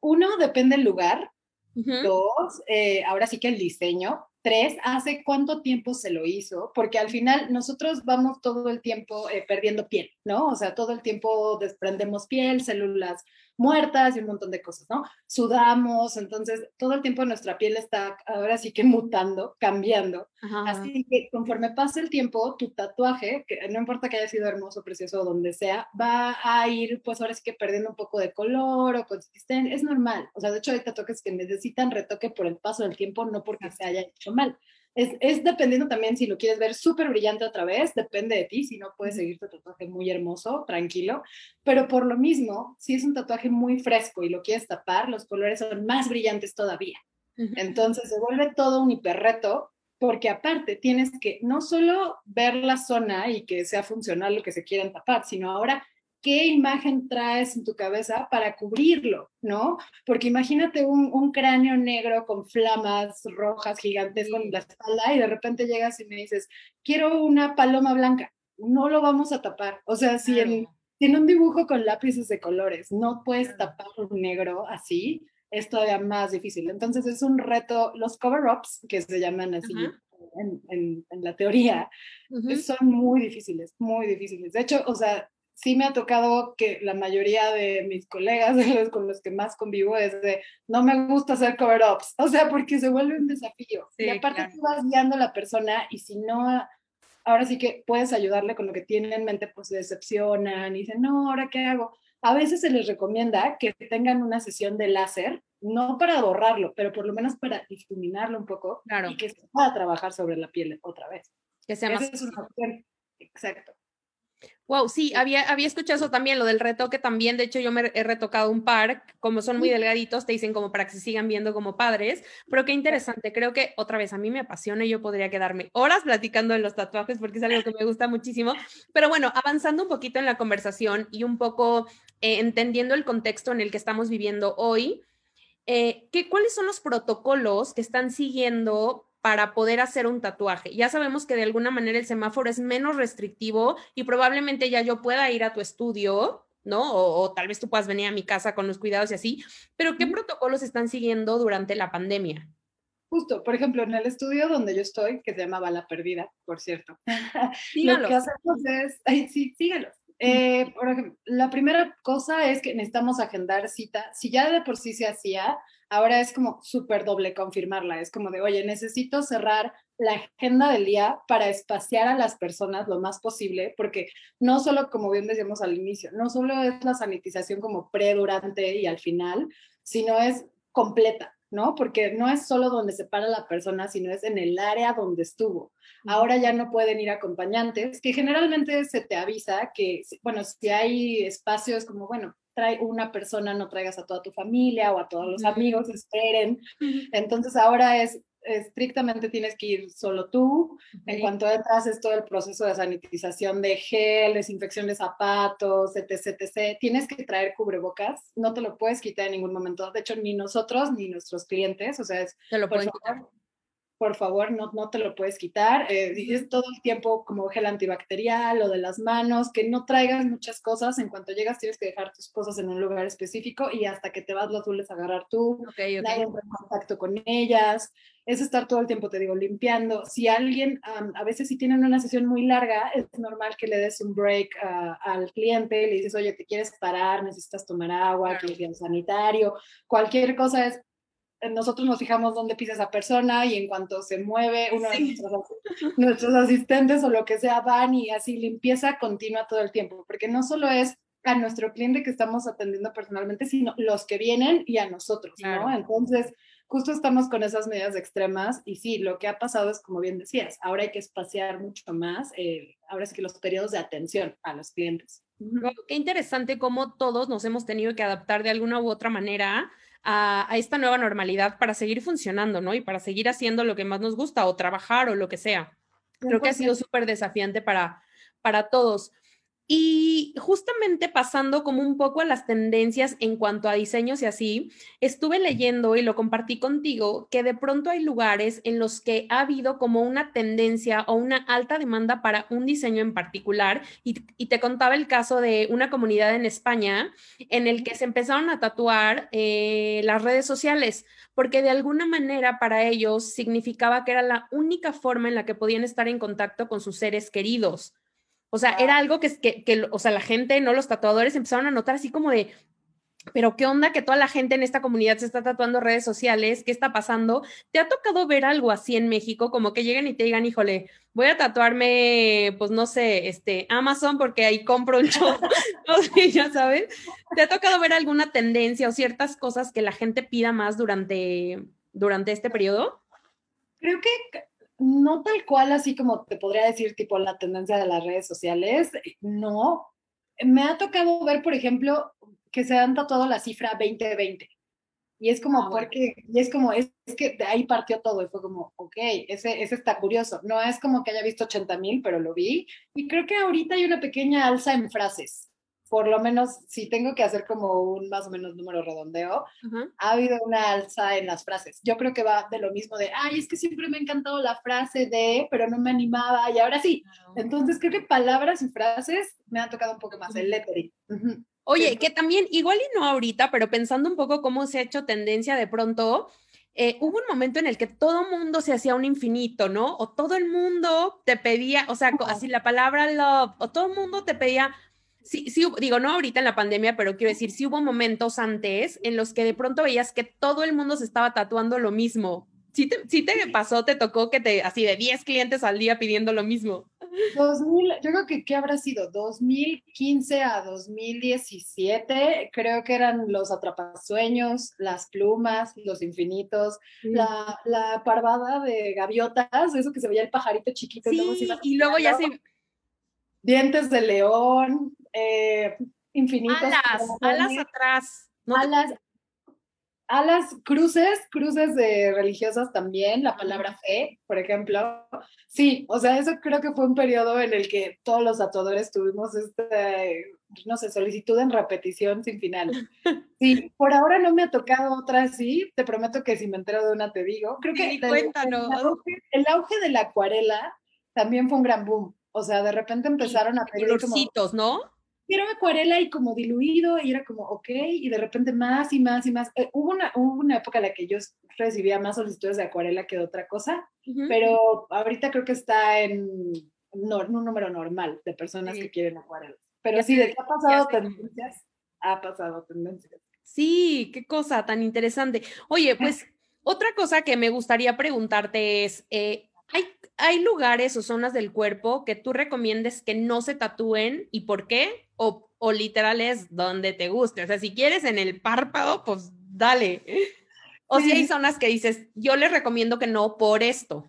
uno depende del lugar, Dos, eh, ahora sí que el diseño. tres, hace cuánto tiempo se lo hizo, porque al final nosotros vamos todo el tiempo eh, perdiendo piel, ¿no? O sea, todo el tiempo desprendemos piel, células muertas y un montón de cosas, ¿no? Sudamos, entonces todo el tiempo nuestra piel está ahora sí que mutando, cambiando. Así que conforme pasa el tiempo, tu tatuaje, que no importa que haya sido hermoso, precioso donde sea, va a ir, pues ahora sí que perdiendo un poco de color o consistencia, es normal. O sea, de hecho hay tatuajes que necesitan retoque por el paso del tiempo, no porque se haya hecho mal. Es, es, dependiendo también si lo quieres ver súper brillante otra vez, depende de ti, si no puedes seguir tu tatuaje muy hermoso, tranquilo, pero por lo mismo, si es un tatuaje muy fresco y lo quieres tapar, los colores son más brillantes todavía. Entonces se vuelve todo un hiperreto porque aparte tienes que no solo ver la zona y que sea funcional lo que se quieran tapar, sino ahora qué imagen traes en tu cabeza para cubrirlo, ¿no? Porque imagínate un, cráneo negro con flamas rojas gigantes con la espalda y de repente llegas y me dices, quiero una paloma blanca, no lo vamos a tapar. O sea, si en, un dibujo con lápices de colores no puedes tapar un negro así, es todavía más difícil. Entonces es un reto, los cover-ups, que se llaman así en, la teoría, son muy difíciles, muy difíciles. De hecho, o sea, sí me ha tocado que la mayoría de mis colegas con los que más convivo es de no me gusta hacer cover-ups, o sea, porque se vuelve un desafío. y aparte tú vas guiando a la persona y si no, ahora sí que puedes ayudarle con lo que tiene en mente, pues se decepcionan y dicen, no, ahora qué hago. A veces se les recomienda que tengan una sesión de láser, no para borrarlo, pero por lo menos para difuminarlo un poco y que se pueda trabajar sobre la piel otra vez. Que sea más. Es una opción. Exacto. Wow, sí, había, había escuchado eso también, lo del retoque también. De hecho, yo me he retocado un par, como son muy delgaditos, te dicen como para que se sigan viendo como padres. Pero qué interesante, creo que otra vez a mí me apasiona y yo podría quedarme horas platicando de los tatuajes porque es algo que me gusta muchísimo. Pero bueno, avanzando un poquito en la conversación y un poco eh, entendiendo el contexto en el que estamos viviendo hoy, eh, ¿qué, ¿cuáles son los protocolos que están siguiendo para poder hacer un tatuaje. Ya sabemos que de alguna manera el semáforo es menos restrictivo y probablemente ya yo pueda ir a tu estudio, ¿no? O, tal vez tú puedas venir a mi casa con los cuidados y así, pero ¿qué protocolos están siguiendo durante la pandemia? Justo, por ejemplo, en el estudio donde yo estoy, que se llamaba La Perdida, por cierto, lo que hacemos es, ay, sí, síguelos. Eh, por ejemplo, la primera cosa es que necesitamos agendar cita. Si ya de por sí se hacía, ahora es como súper doble confirmarla. Es como de, oye, necesito cerrar la agenda del día para espaciar a las personas lo más posible, porque no solo, como bien decíamos al inicio, no solo es la sanitización como pre, durante y al final, sino es completa. ¿no? Porque no es solo donde se para la persona, sino es en el área donde estuvo. Ahora ya no pueden ir acompañantes, que generalmente se te avisa que, bueno, si hay espacios como, bueno, trae una persona, no traigas a toda tu familia o a todos los amigos, esperen. Entonces ahora es estrictamente tienes que ir solo tú. En cuanto entras es todo el proceso de sanitización de gel, desinfección de zapatos, etc, etc. Tienes que traer cubrebocas, no te lo puedes quitar en ningún momento. De hecho, ni nosotros ni nuestros clientes, o sea, es... Te lo pueden quitar por favor, no, no te lo puedes quitar. Eh, es todo el tiempo como gel antibacterial o de las manos, que no traigas muchas cosas. En cuanto llegas, tienes que dejar tus cosas en un lugar específico y hasta que te vas las vuelves a agarrar tú. Okay, entra en contacto con ellas. Es estar todo el tiempo, te digo, limpiando. Si alguien, a veces si tienen una sesión muy larga, es normal que le des un break al cliente, le dices, oye, te quieres parar, necesitas tomar agua, claro. que sanitario, cualquier cosa es nosotros nos fijamos dónde pisa esa persona y en cuanto se mueve, uno de nuestros, asistentes o lo que sea van y así limpieza continua todo el tiempo, porque no solo es a nuestro cliente que estamos atendiendo personalmente, sino los que vienen y a nosotros, ¿no? Entonces, justo estamos con esas medidas extremas y sí, lo que ha pasado es, como bien decías, ahora hay que espaciar mucho más, eh, ahora es que los periodos de atención a los clientes. Qué interesante cómo todos nos hemos tenido que adaptar de alguna u otra manera a, esta nueva normalidad para seguir funcionando, ¿no? Y para seguir haciendo lo que más nos gusta o trabajar o lo que sea. Creo que ha sido súper desafiante para, para todos. Y justamente pasando como un poco a las tendencias en cuanto a diseños y así, estuve leyendo y lo compartí contigo que de pronto hay lugares en los que ha habido como una tendencia o una alta demanda para un diseño en particular. Y, te contaba el caso de una comunidad en España en el que se empezaron a tatuar eh, las redes sociales, porque de alguna manera para ellos significaba que era la única forma en la que podían estar en contacto con sus seres queridos. O sea, era algo que, que, que, o sea, la gente, ¿no? Los tatuadores empezaron a notar así como de, pero qué onda que toda la gente en esta comunidad se está tatuando redes sociales, ¿qué está pasando? ¿Te ha tocado ver algo así en México? Como que lleguen y te digan, híjole, voy a tatuarme, pues no sé, este, Amazon porque ahí compro un show, no sé, ya sabes. ¿Te ha tocado ver alguna tendencia o ciertas cosas que la gente pida más durante, durante este periodo? Creo que no tal cual así como te podría decir tipo la tendencia de las redes sociales, no. Me ha tocado ver, por ejemplo, que se han tatuado la cifra 2020. Y es como, ah, porque, y es como, es, que de ahí partió todo y fue como, ok, ese, ese está curioso. No es como que haya visto 80 mil, pero lo vi. Y creo que ahorita hay una pequeña alza en frases por lo menos si tengo que hacer como un más o menos número redondeo, ha habido una alza en las frases. Yo creo que va de lo mismo de, ay, es que siempre me ha encantado la frase de, pero no me animaba y ahora sí. Entonces creo que palabras y frases me han tocado un poco más, el lettering. Oye, que también, igual y no ahorita, pero pensando un poco cómo se ha hecho tendencia de pronto, eh, hubo un momento en el que todo mundo se hacía un infinito, ¿no? O todo el mundo te pedía, o sea, así la palabra love, o todo el mundo te pedía sí, sí, digo, no ahorita en la pandemia, pero quiero decir, sí hubo momentos antes en los que de pronto veías que todo el mundo se estaba tatuando lo mismo. Sí te, sí te pasó, te tocó que te, así de 10 clientes al día pidiendo lo mismo. 2000, yo creo que, ¿qué habrá sido? 2015 a 2017, creo que eran los atrapasueños, las plumas, los infinitos, la, la, parvada de gaviotas, eso que se veía el pajarito chiquito. y luego, y luego ya se... Dientes de león, eh, infinitos. Alas, alas atrás. alas, alas, cruces, cruces de religiosas también, la palabra fe, por ejemplo. Sí, o sea, eso creo que fue un periodo en el que todos los tatuadores tuvimos este, no sé, solicitud en repetición sin final. Sí, por ahora no me ha tocado otra así, te prometo que si me entero de una te digo. Creo que cuéntanos. El, auge, de la acuarela también fue un gran boom. O sea, de repente empezaron a pedir como, ¿no? Quiero acuarela y como diluido y era como, ok, y de repente más y más y más. Eh, hubo, una, una época en la que yo recibía más solicitudes de acuarela que de otra cosa, pero ahorita creo que está en un número normal de personas que quieren acuarela. Pero sí, de qué ha pasado tendencias, ha pasado tendencias. Sí, qué cosa tan interesante. Oye, pues otra cosa que me gustaría preguntarte es, eh, ¿hay, ¿hay lugares o zonas del cuerpo que tú recomiendes que no se tatúen y por qué? o, o literal es donde te guste. O sea, si quieres en el párpado, pues dale. O si hay zonas que dices, yo les recomiendo que no por esto.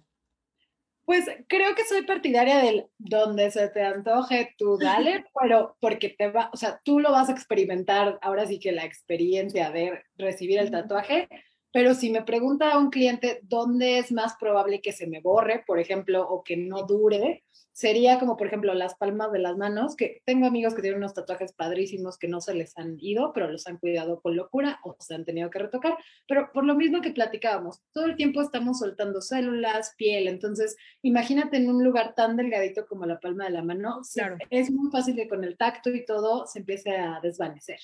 Pues creo que soy partidaria del donde se te antoje, tú dale, pero porque te va, o sea, tú lo vas a experimentar, ahora sí que la experiencia de recibir el tatuaje, pero si me pregunta a un cliente dónde es más probable que se me borre, por ejemplo, o que no dure, sería como, por ejemplo, las palmas de las manos, que tengo amigos que tienen unos tatuajes padrísimos que no se les han ido, pero los han cuidado con locura o se han tenido que retocar, pero por lo mismo que platicábamos, todo el tiempo estamos soltando células, piel, entonces imagínate en un lugar tan delgadito como la palma de la mano, es muy fácil que con el tacto y todo se empiece a desvanecer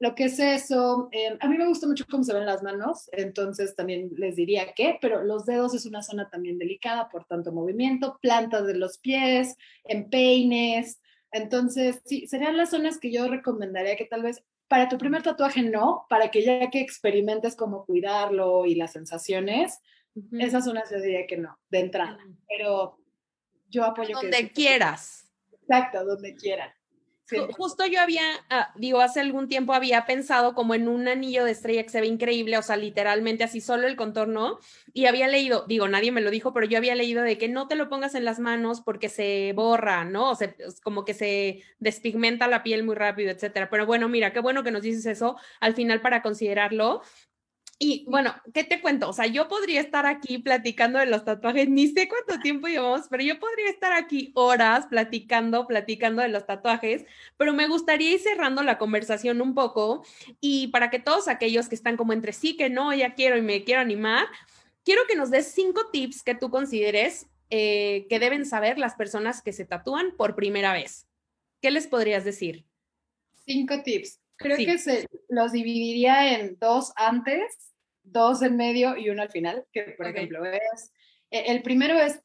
lo que es eso. Eh, a mí me gusta mucho cómo se ven las manos, entonces también les diría que, pero los dedos es una zona también delicada por tanto movimiento, plantas de los pies, empeines. Entonces, sí, serían las zonas que yo recomendaría que tal vez para tu primer tatuaje no, para que ya que experimentes cómo cuidarlo y las sensaciones, esas zonas yo diría que no, de entrada. Pero yo apoyo donde que... Quieras. Exacto, donde Justo yo había, ah, digo, hace algún tiempo había pensado como en un anillo de estrella que se ve increíble, o sea, literalmente así solo el contorno, y había leído, digo, nadie me lo dijo, pero yo había leído de que no te lo pongas en las manos porque se borra, ¿no? O sea, como que se despigmenta la piel muy rápido, etcétera. Pero bueno, mira, qué bueno que nos dices eso al final para considerarlo. Y bueno, ¿qué te cuento? O sea, yo podría estar aquí platicando de los tatuajes, ni sé cuánto tiempo llevamos, pero yo podría estar aquí horas platicando, platicando de los tatuajes, pero me gustaría ir cerrando la conversación un poco y para que todos aquellos que están como entre sí, que no, ya quiero y me quiero animar, quiero que nos des cinco tips que tú consideres eh, que deben saber las personas que se tatúan por primera vez. ¿Qué les podrías decir? Cinco tips. Creo que se los dividiría en dos antes, dos en medio y uno al final, que por ejemplo es, eh, el primero es,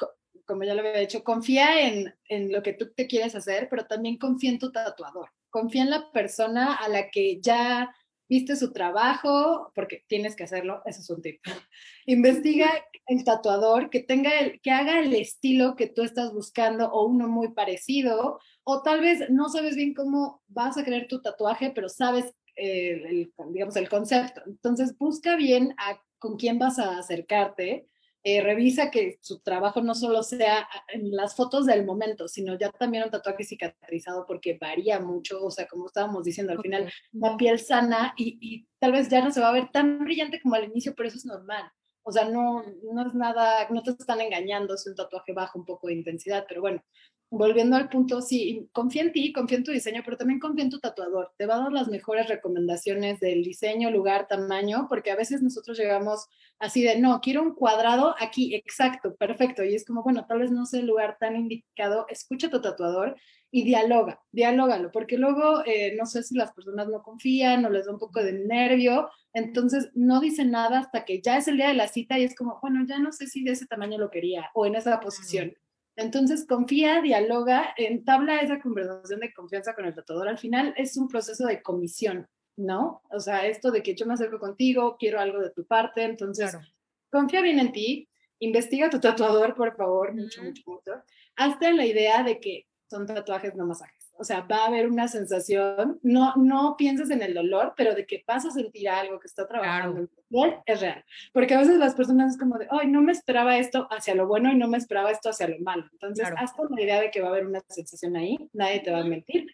como ya lo había dicho, confía en, en lo que tú te quieres hacer, pero también confía en tu tatuador, confía en la persona a la que ya viste su trabajo, porque tienes que hacerlo, ese es un tip. Investiga el tatuador que tenga el, que haga el estilo que tú estás buscando o uno muy parecido, o tal vez no sabes bien cómo vas a crear tu tatuaje, pero sabes eh, el, digamos, el concepto. Entonces, busca bien a con quién vas a acercarte eh, revisa que su trabajo no solo sea en las fotos del momento, sino ya también un tatuaje cicatrizado porque varía mucho, o sea, como estábamos diciendo, al final la piel sana y, y, tal vez ya no se va a ver tan brillante como al inicio, pero eso es normal. O sea, no, no es nada, no te están engañando, es un tatuaje bajo un poco de intensidad, pero bueno, volviendo al punto, sí, confía en ti, confía en tu diseño, pero también confía en tu tatuador. Te va a dar las mejores recomendaciones del diseño, lugar, tamaño, porque a veces nosotros llegamos así de, no, quiero un cuadrado aquí, exacto, perfecto. Y es como, bueno, tal vez no sea el lugar tan indicado, escucha a tu tatuador y dialoga, dialógalo, porque luego eh, no sé si las personas no confían o les da un poco de nervio, entonces no dicen nada hasta que ya es el día de la cita y es como, bueno, ya no sé si de ese tamaño lo quería o en esa posición. Entonces, confía, dialoga, entabla esa conversación de confianza con el tatuador. Al final es un proceso de comisión, ¿no? O sea, esto de que yo me acerco contigo, quiero algo de tu parte, entonces, confía bien en ti, investiga tu tatuador, por favor, mucho, mucho, mucho. Hazte la idea de que son tatuajes, no masajes o sea, va a haber una sensación, no, no pienses en el dolor, pero de que vas a sentir algo que está trabajando es real. Porque a veces las personas es como de, ay, no me esperaba esto hacia lo bueno y no me esperaba esto hacia lo malo. Entonces, hasta la idea de que va a haber una sensación ahí, nadie te va a mentir.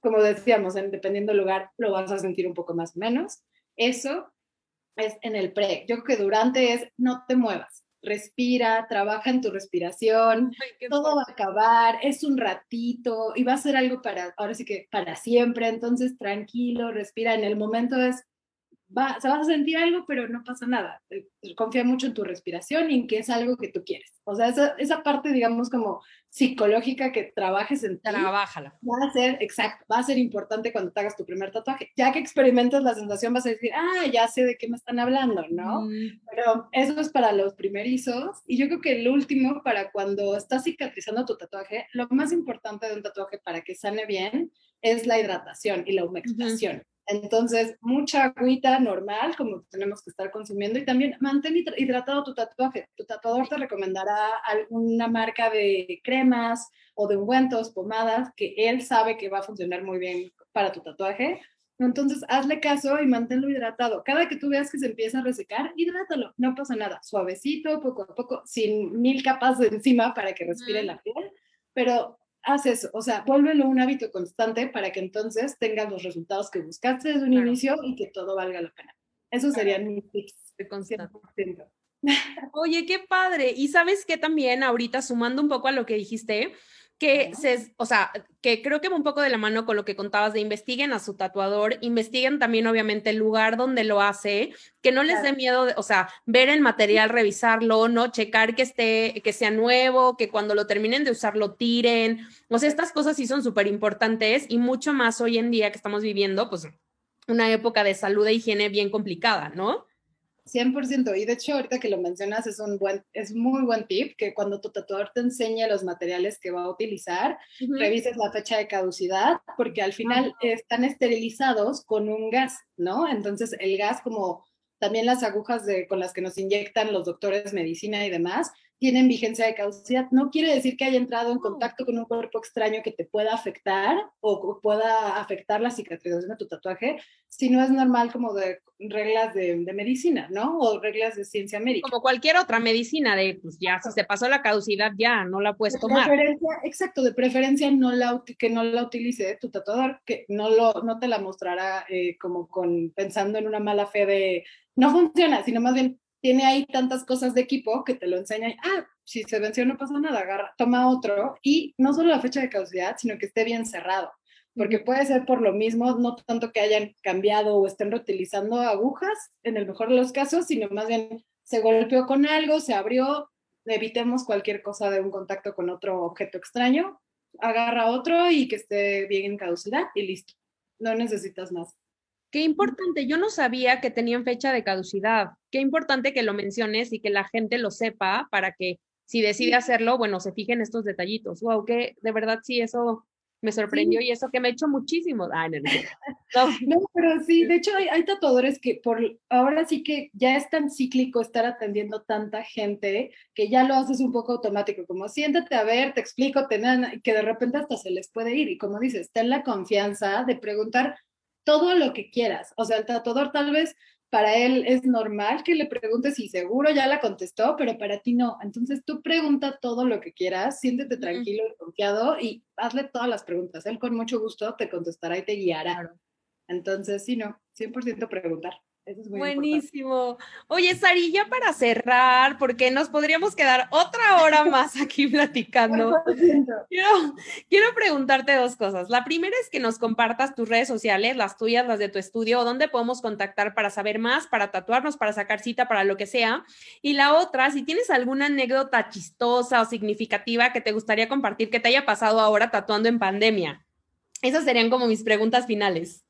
Como decíamos, en, dependiendo del lugar, lo vas a sentir un poco más o menos. Eso es en el pre. Yo creo que durante es no te muevas respira, trabaja en tu respiración, todo va a acabar, es un ratito y va a ser algo para, ahora sí que para siempre, entonces tranquilo, respira, en el momento es va, se vas a sentir algo, pero no pasa nada. Eh, confía mucho en tu respiración y en que es algo que tú quieres. O sea, esa, esa parte, digamos, como psicológica que trabajes en ti. Trabájala. Va a ser, exacto, va a ser importante cuando te hagas tu primer tatuaje. Ya que experimentas la sensación, vas a decir, ah, ya sé de qué me están hablando, ¿no? Mm. Pero eso es para los primerizos. Y yo creo que el último, para cuando estás cicatrizando tu tatuaje, lo más importante de un tatuaje para que sane bien es la hidratación y la humectación. Entonces, mucha agüita normal, como tenemos que estar consumiendo, y también mantén hidratado tu tatuaje. Tu tatuador te recomendará alguna marca de cremas o de ungüentos, pomadas, que él sabe que va a funcionar muy bien para tu tatuaje. Entonces, hazle caso y manténlo hidratado. Cada que tú veas que se empieza a resecar, hidrátalo. No pasa nada. Suavecito, poco a poco, sin mil capas de encima para que respire la piel. Pero haz eso, o sea, vuélvelo un hábito constante para que entonces tengas los resultados que buscaste desde un inicio y que todo valga la pena. Esos serían mis tips. De constante. Oye, qué padre. Y sabes que también ahorita sumando un poco a lo que dijiste, que se, o sea, que creo que va un poco de la mano con lo que contabas de investiguen a su tatuador, investiguen también obviamente el lugar donde lo hace, que no les dé miedo, o sea, ver el material, revisarlo, no checar que esté, que sea nuevo, que cuando lo terminen de usar lo tiren, o sea, estas cosas sí son súper importantes y mucho más hoy en día que estamos viviendo, pues una época de salud e higiene bien complicada, ¿no? 100%. Y de hecho, ahorita que lo mencionas, es un buen, es muy buen tip que cuando tu tatuador te enseñe los materiales que va a utilizar, revises la fecha de caducidad, porque al final están esterilizados con un gas, ¿no? Entonces, el gas, como también las agujas de, con las que nos inyectan los doctores medicina y demás, tienen vigencia de caducidad. No quiere decir que haya entrado en contacto con un cuerpo extraño que te pueda afectar o pueda afectar la cicatrización de tu tatuaje, sino es normal como de reglas de, medicina, ¿no? O reglas de ciencia médica. Como cualquier otra medicina, de pues ya, si se pasó la caducidad, ya no la puedes tomar. Exacto, de preferencia no la, que no la utilice tu tatuador, que no, lo, no te la mostrará eh, como con pensando en una mala fe de no funciona, sino más bien tiene ahí tantas cosas de equipo que te lo enseña, ah, si se venció no pasa nada, agarra, toma otro y no solo la fecha de caducidad, sino que esté bien cerrado, porque puede ser por lo mismo, no tanto que hayan cambiado o estén reutilizando agujas, en el mejor de los casos, sino más bien se golpeó con algo, se abrió, evitemos cualquier cosa de un contacto con otro objeto extraño, agarra otro y que esté bien en caducidad y listo, no necesitas más. Qué importante, yo no sabía que tenían fecha de caducidad. Qué importante que lo menciones y que la gente lo sepa para que si decide hacerlo, bueno, se fijen estos detallitos. Wow, que de verdad sí, eso me sorprendió y eso que me hecho muchísimo. daño. no, pero sí, de hecho hay, tatuadores que por ahora sí que ya es tan cíclico estar atendiendo tanta gente que ya lo haces un poco automático, como siéntate a ver, te explico, te, que de repente hasta se les puede ir y como dices, ten la confianza de preguntar todo lo que quieras. O sea, el tatuador tal vez para él es normal que le preguntes y seguro ya la contestó, pero para ti no. Entonces tú pregunta todo lo que quieras, siéntete tranquilo y confiado y hazle todas las preguntas. Él con mucho gusto te contestará y te guiará. Entonces, sí, no, 100% preguntar. Buenísimo. Oye, Sari, ya para cerrar, porque nos podríamos quedar otra hora más aquí platicando. quiero, quiero preguntarte dos cosas. La primera es que nos compartas tus redes sociales, las tuyas, las de tu estudio, dónde podemos contactar para saber más, para tatuarnos, para sacar cita, para lo que sea. Y la otra, si tienes alguna anécdota chistosa o significativa que te gustaría compartir que te haya pasado ahora tatuando en pandemia. Esas serían como mis preguntas finales.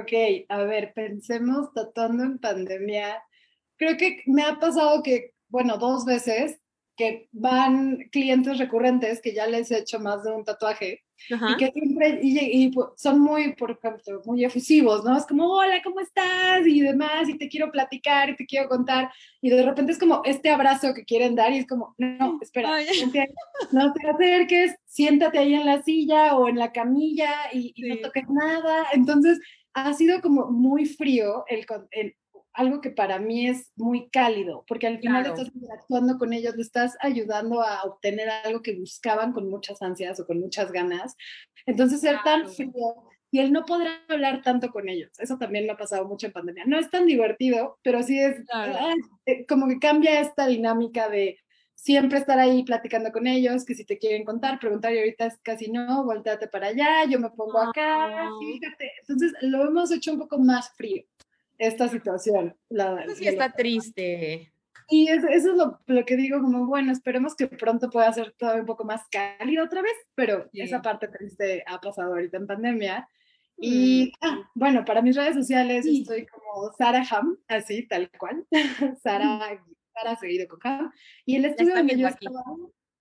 Ok, a ver, pensemos tatuando en pandemia. Creo que me ha pasado que, bueno, dos veces que van clientes recurrentes que ya les he hecho más de un tatuaje y que siempre y, son muy, por ejemplo, muy efusivos, ¿no? Es como, hola, ¿cómo estás? Y demás, y te quiero platicar y te quiero contar. Y de repente es como este abrazo que quieren dar y es como, no, espera, no te acerques, siéntate ahí en la silla o en la camilla y, no toques nada. Entonces, ha sido como muy frío el, algo que para mí es muy cálido, porque al final estás interactuando con ellos, le estás ayudando a obtener algo que buscaban con muchas ansias o con muchas ganas. Entonces, ser tan frío y él no podrá hablar tanto con ellos. Eso también me ha pasado mucho en pandemia. No es tan divertido, pero sí es eh, como que cambia esta dinámica de siempre estar ahí platicando con ellos, que si te quieren contar, preguntar y ahorita es casi no, volteate para allá, yo me pongo acá, fíjate. Entonces lo hemos hecho un poco más frío, esta situación. La, sí está triste. Y eso, es lo, que digo, como bueno, esperemos que pronto pueda ser todo un poco más cálido otra vez, pero esa parte triste ha pasado ahorita en pandemia. Y mm. ah, bueno, para mis redes sociales estoy como Sara Ham, así, tal cual. Sara para seguido con Y el estudio donde yo estaba,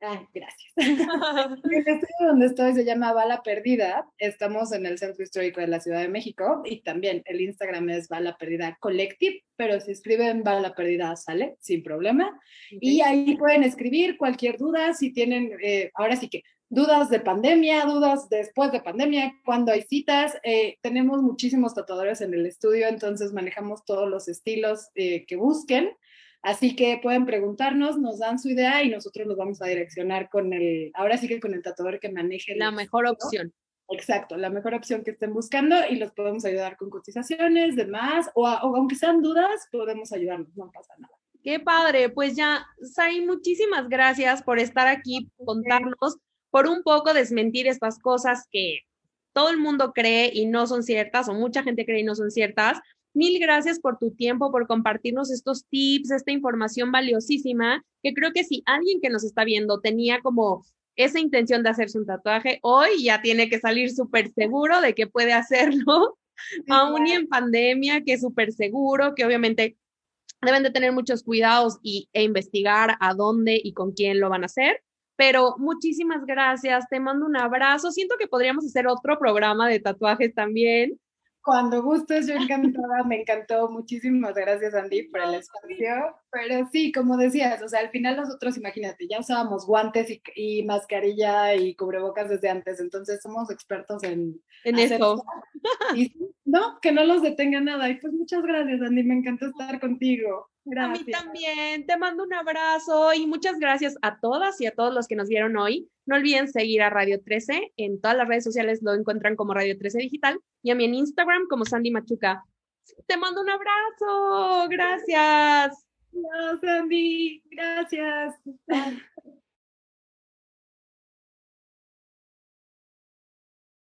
Gracias. el estudio donde estoy se llama Bala Perdida. Estamos en el Centro Histórico de la Ciudad de México y también el Instagram es Bala Perdida Collective, pero si escriben Bala Perdida sale sin problema. Y ahí pueden escribir cualquier duda, si tienen, eh, ahora sí que dudas de pandemia, dudas después de pandemia, cuando hay citas. Eh, tenemos muchísimos tatuadores en el estudio, entonces manejamos todos los estilos eh, que busquen. Así que pueden preguntarnos, nos dan su idea y nosotros los vamos a direccionar con el, ahora sí que con el tatuador que maneje. La mejor opción. Exacto, la mejor opción que estén buscando y los podemos ayudar con cotizaciones, demás, o, o aunque sean dudas, podemos ayudarlos, no pasa nada. Qué padre, pues ya, Sai, muchísimas gracias por estar aquí, contarnos, por un poco desmentir estas cosas que todo el mundo cree y no son ciertas, o mucha gente cree y no son ciertas. Mil gracias por tu tiempo, por compartirnos estos tips, esta información valiosísima, que creo que si alguien que nos está viendo tenía como esa intención de hacerse un tatuaje, hoy ya tiene que salir súper seguro de que puede hacerlo, aún y en pandemia, que es súper seguro, que obviamente deben de tener muchos cuidados y, e investigar a dónde y con quién lo van a hacer. Pero muchísimas gracias, te mando un abrazo. Siento que podríamos hacer otro programa de tatuajes también, Cuando gustes, yo encantada, me encantó. Muchísimas gracias, Andy, por el espacio. Pero sí, como decías, o sea, al final nosotros, imagínate, ya usábamos guantes y, y mascarilla y cubrebocas desde antes, entonces somos expertos en, en eso. Y no, que no los detenga nada. Y pues muchas gracias, Andy, me encantó estar contigo. Gracias. A mí también, te mando un abrazo y muchas gracias a todas y a todos los que nos vieron hoy. No olviden seguir a Radio 13, en todas las redes sociales lo encuentran como Radio 13 Digital y a mí en Instagram como Sandy Machuca. Te mando un abrazo, gracias. Gracias, Sandy, gracias.